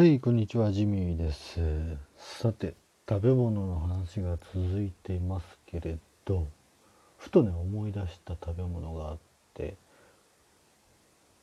はい、こんにちは、ジミーです。さて、食べ物の話が続いていますけれど、ふとね、思い出した食べ物があって、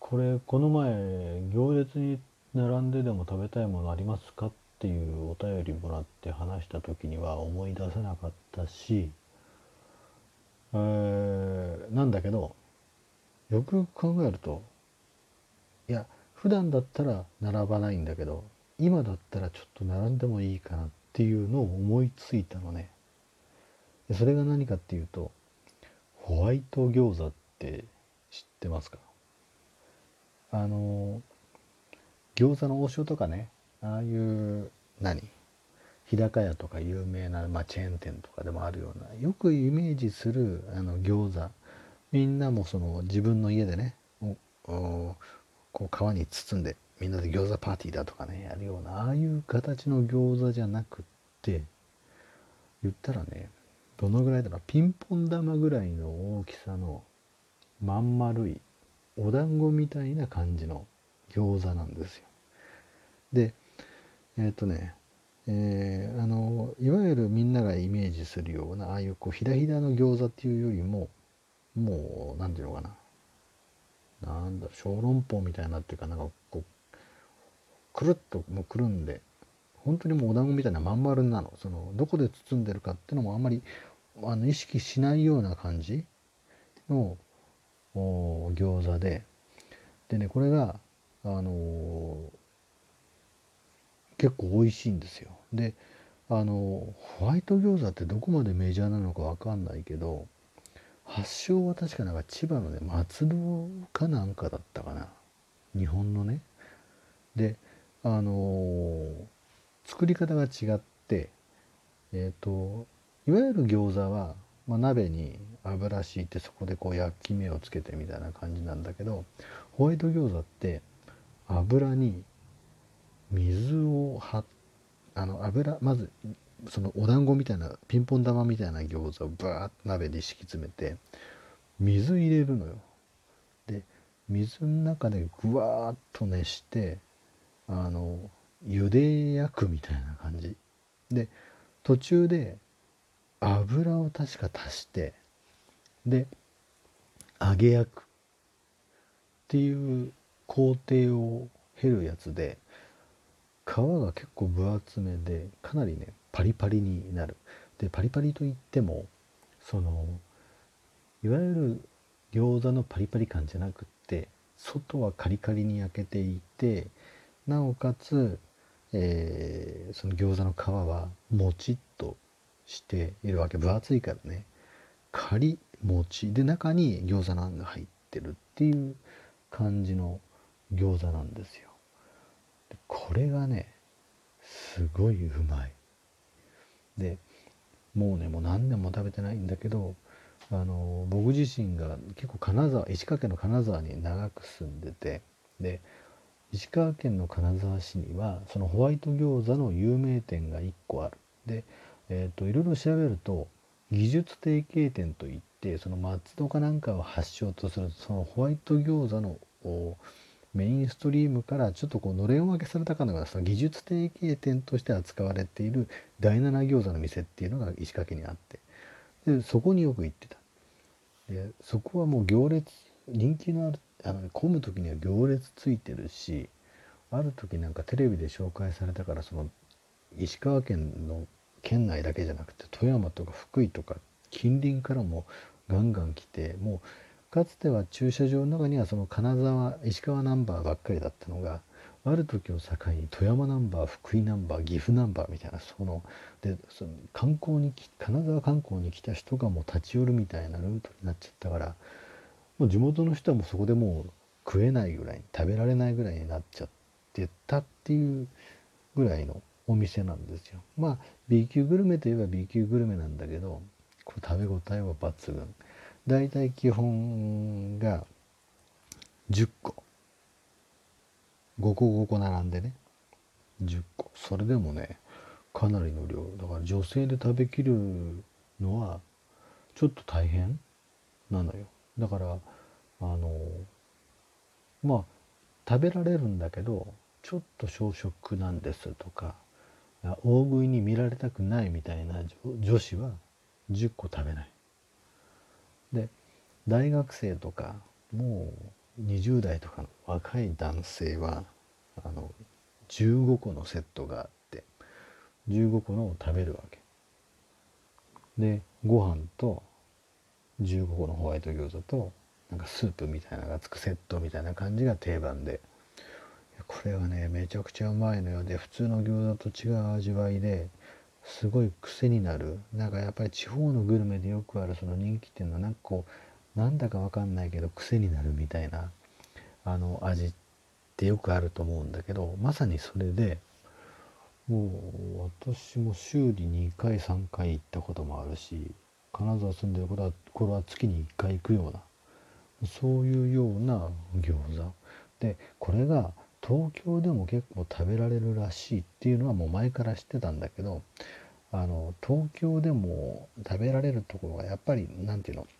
これ、この前、行列に並んででも食べたいものありますかっていうお便りもらって話した時には思い出せなかったし、えーなんだけど、よく考えると、いや、普段だったら並ばないんだけど今だったらちょっと並んでもいいかなっていうのを思いついたのね。それが何かっていうとホワイト餃子って知ってますか？あの餃子の王将とかねああいう何？日高屋とか有名な、まあ、チェーン店とかでもあるようなよくイメージするあの餃子。みんなもその自分の家でねおおこう皮に包んでみんなで餃子パーティーだとかねやるようなああいう形の餃子じゃなくって言ったらねどのぐらいだろうピンポン玉ぐらいの大きさのまん丸いお団子みたいな感じの餃子なんですよ。でえっ、とねえーあのいわゆるみんながイメージするようなああいうこうひらひらの餃子っていうよりももう何ていうのかななんだ小籠包みたいなっていうかなんかこうくるっともうくるんで本当にもうお団子みたいなまん丸なの。そのどこで包んでるかっていうのもあんまりあの意識しないような感じのお餃子で。でねこれがあのー結構美味しいんですよ。であのホワイト餃子ってどこまでメジャーなのかわかんないけど発祥は確かなんか千葉のね松戸かなんかだったかな。日本のね。であのー作り方が違ってえっ、といわゆる餃子は、まあ、鍋に油敷いてそこでこう焼き目をつけてみたいな感じなんだけどホワイト餃子って油に水をはあの油まずそのお団子みたいなピンポン玉みたいな餃子をバーッと鍋に敷き詰めて水入れるのよ。で水の中でぐわーっと熱してあの茹で焼くみたいな感じで途中で油を確か足してで揚げ焼くっていう工程を経るやつで皮が結構分厚めでかなりねパリパリになる。でパリパリといってもそのいわゆる餃子のパリパリ感じゃなくって外はカリカリに焼けていてなおかつ、えーその餃子の皮はもちっとしているわけ。分厚いからね。カリもちで中に餃子のあんが入ってるっていう感じの餃子なんですよ。これがねすごいうまい。でもうねもう何年も食べてないんだけどあの僕自身が結構金沢石川県の金沢に長く住んでてで石川県の金沢市にはそのホワイト餃子の有名店が1個ある。で、えー、といろいろ調べると技術提携店といってその松戸かなんかを発祥とするそのホワイト餃子のメインストリームからちょっとこうのれん分けされたかのようなその技術提携店として扱われている第七餃子の店っていうのが石川県にあってでそこによく行ってた。でそこはもう行列人気のあるあの混む時には行列ついてるしある時なんかテレビで紹介されたからその石川県の県内だけじゃなくて富山とか福井とか近隣からもガンガン来てもうかつては駐車場の中にはその金沢石川ナンバーばっかりだったのがある時を境に富山ナンバー福井ナンバー岐阜ナンバーみたいなそのでその観光に金沢観光に来た人がもう立ち寄るみたいなルートになっちゃったからもう地元の人はもうそこでもう食えないぐらい食べられないぐらいになっちゃってたっていうぐらいのお店なんですよ。まあ B 級グルメといえば B 級グルメなんだけどこれ食べ応えは抜群。だいたい基本が10個。5個5個並んでね。10個。それでもねかなりの量。だから女性で食べきるのはちょっと大変なのよ。だからあのまあ食べられるんだけどちょっと小食なんですとか大食いに見られたくないみたいな女子は10個食べない。で大学生とかもう20代とかの若い男性はあの15個のセットがあって15個のを食べるわけ。でご飯と15個のホワイト餃子となんかスープみたいなのがつくセットみたいな感じが定番でこれがねめちゃくちゃうまいのよで普通の餃子と違う味わいですごい癖になる。なんかやっぱり地方のグルメでよくあるその人気店のはなんかこうなんだかわかんないけど癖になるみたいなあの味ってよくあると思うんだけどまさにそれでもう私も週に2回3回行ったこともあるし金沢住んでる頃は頃は月に1回行くようなそういうような餃子。でこれが東京でも結構食べられるらしいっていうのはもう前から知ってたんだけどあの東京でも食べられるところがやっぱり何て言うの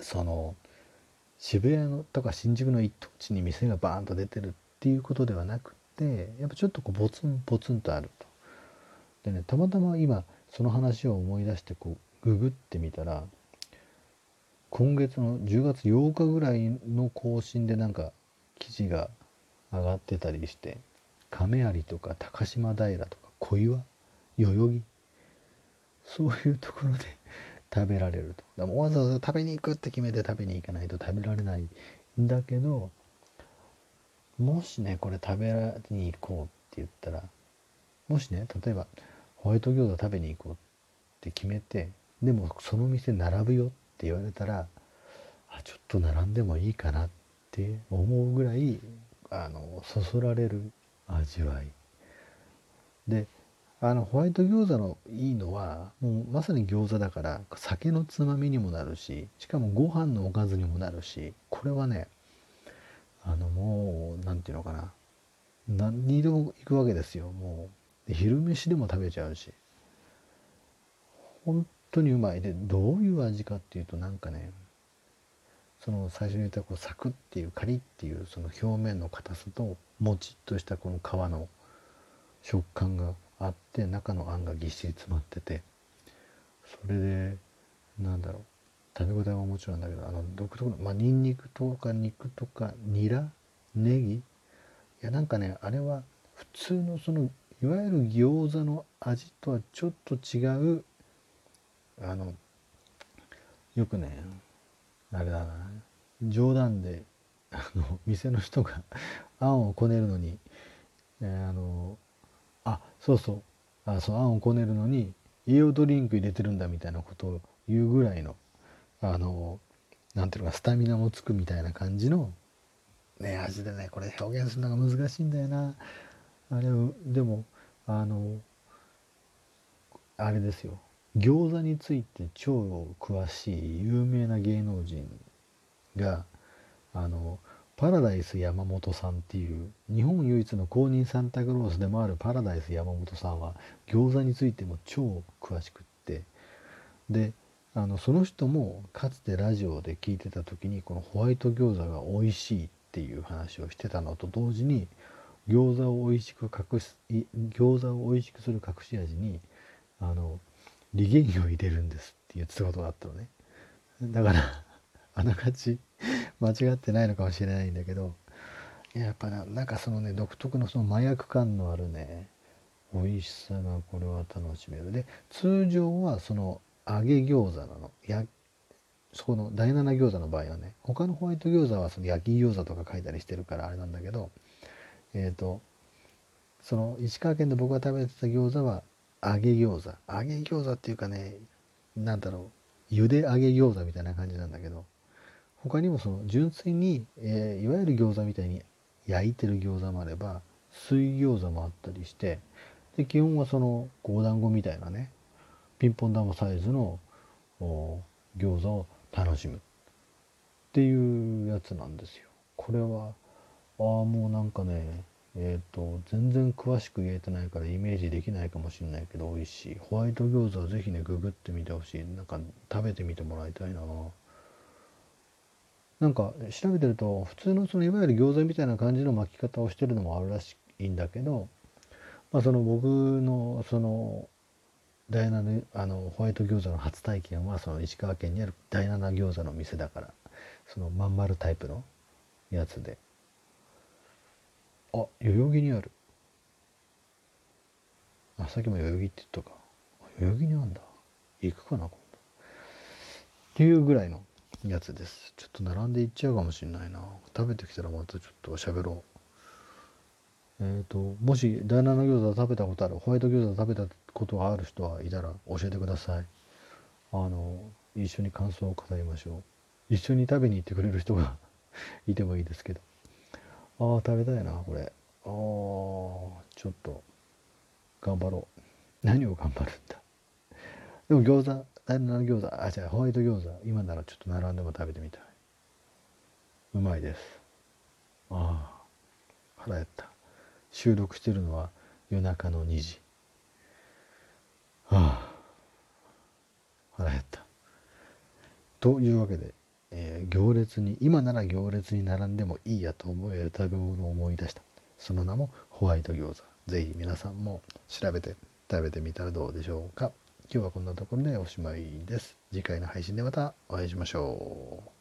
その渋谷のとか新宿の一等地に店がバーンと出てるっていうことではなくてやっぱちょっとこうポツンポツンとあると。でねたまたま今その話を思い出してこうググってみたら今月の10月8日ぐらいの更新でなんか記事が上がってたりして亀有とか高島平とか小岩代々木そういうところで 食べられると。だわざわざ食べに行くって決めて食べに行かないと食べられないんだけどもしねこれ食べに行こうって言ったらもしね例えばホワイト餃子食べに行こうって決めてでもその店並ぶよって言われたらあちょっと並んでもいいかなって思うぐらいあのそそられる味わい。であのホワイト餃子のいいのはもうまさに餃子だから酒のつまみにもなるししかもご飯のおかずにもなるしこれはねあのもう何て言うのかな。何にでも行くわけですよもう。昼飯でも食べちゃうし。本当にうまい。でどういう味かっていうとなんかねその最初に言ったこうサクっていうカリっていうその表面の硬さともちっとしたこの皮の食感があって中のあんがぎっしり詰まっててそれでなんだろう。食べ応えはもちろんだけどあの独特のまあニンニクとか肉とかニラネギ。いやなんかねあれは普通のそのいわゆる餃子の味とはちょっと違うあのよくねあれだな。冗談であの店の人があんをこねるのに、えー、あのあそうそう。あそうあんをこねるのに栄養ドリンク入れてるんだみたいなことを言うぐらいのあのなんていうかスタミナもつくみたいな感じのね味でねこれ表現するのが難しいんだよな。あれでもあのあれですよ。餃子について超詳しい有名な芸能人があのパラダイス山本さんっていう日本唯一の公認サンタクロースでもあるパラダイス山本さんは餃子についても超詳しくってであのその人もかつてラジオで聞いてた時にこのホワイト餃子が美味しいっていう話をしてたのと同時に餃子を美味しく隠す餃子を美味しくする隠し味にあの利元魚を入れるんですって言ってたことがあったのね。だから あながち間違ってないのかもしれないんだけどやっぱななんかそのね独特のその麻薬感のあるね美味しさがこれは楽しめる。で通常はその揚げ餃子なの。やそこの第7餃子の場合はね他のホワイト餃子はその焼き餃子とか書いたりしてるからあれなんだけどえっ、ー、とその石川県で僕が食べてた餃子は揚げ餃子。揚げ餃子っていうかね何だろう。茹で揚げ餃子みたいな感じなんだけど他にもその純粋に、えー、いわゆる餃子みたいに焼いてる餃子もあれば水餃子もあったりしてで基本はその五団子みたいなねピンポン玉サイズの餃子を楽しむ。っていうやつなんですよ。これはああもうなんかねえっ、ー、と全然詳しく言えてないからイメージできないかもしれないけど美味しい。ホワイト餃子は是非ねググってみてほしい。なんか食べてみてもらいたいな。なんか調べてると普通のそのいわゆる餃子みたいな感じの巻き方をしてるのもあるらしいんだけど、まあ、その僕のその第7あのホワイト餃子の初体験はその石川県にある第7餃子の店だからそのまん丸タイプのやつで。あ代々木にある。あさっきも代々木って言ったか。代々木にあるんだ。行くかな今度。っていうぐらいのやつです。ちょっと並んでいっちゃうかもしれないな。食べてきたらまたちょっと喋ろう。えっ、ー、ともし第7餃子食べたことあるホワイト餃子食べたことがある人はいたら教えてください。あの一緒に感想を語りましょう。一緒に食べに行ってくれる人が いてもいいですけど。ああ食べたいなこれ。ああちょっと。頑張ろう。何を頑張るんだ。でも餃子第7餃子？あ違うホワイト餃子。今ならちょっと並んでも食べてみたい。うまいです。ああ腹減った。収録してるのは夜中の2時。はあ腹減った。というわけで、行列に今なら行列に並んでもいいやと思える食べ物を思い出したその名もホワイト餃子ぜひ皆さんも調べて食べてみたらどうでしょうか今日はこんなところでおしまいです。次回の配信でまたお会いしましょう。